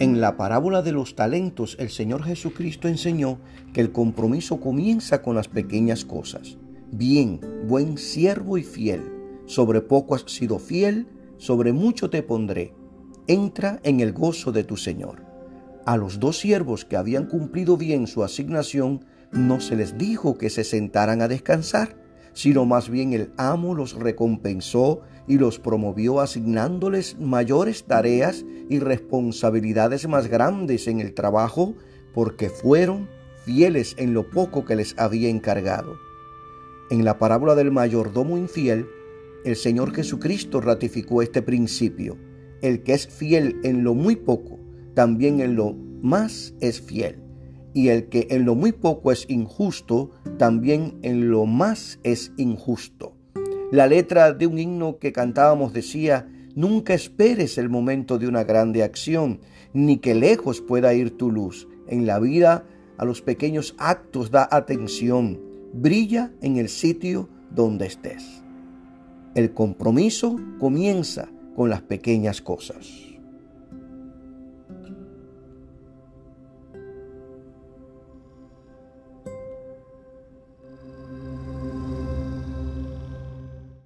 En la parábola de los talentos, el Señor Jesucristo enseñó que el compromiso comienza con las pequeñas cosas. Bien, buen siervo y fiel, sobre poco has sido fiel, sobre mucho te pondré. Entra en el gozo de tu Señor. A los dos siervos que habían cumplido bien su asignación, no se les dijo que se sentaran a descansar, sino más bien el amo los recompensó y los promovió asignándoles mayores tareas y responsabilidades más grandes en el trabajo porque fueron fieles en lo poco que les había encargado. En la parábola del mayordomo infiel, el Señor Jesucristo ratificó este principio. El que es fiel en lo muy poco, también en lo más es fiel. Y el que en lo muy poco es injusto, también en lo más es injusto. La letra de un himno que cantábamos decía, Nunca esperes el momento de una grande acción, ni que lejos pueda ir tu luz. En la vida a los pequeños actos da atención, brilla en el sitio donde estés. El compromiso comienza con las pequeñas cosas.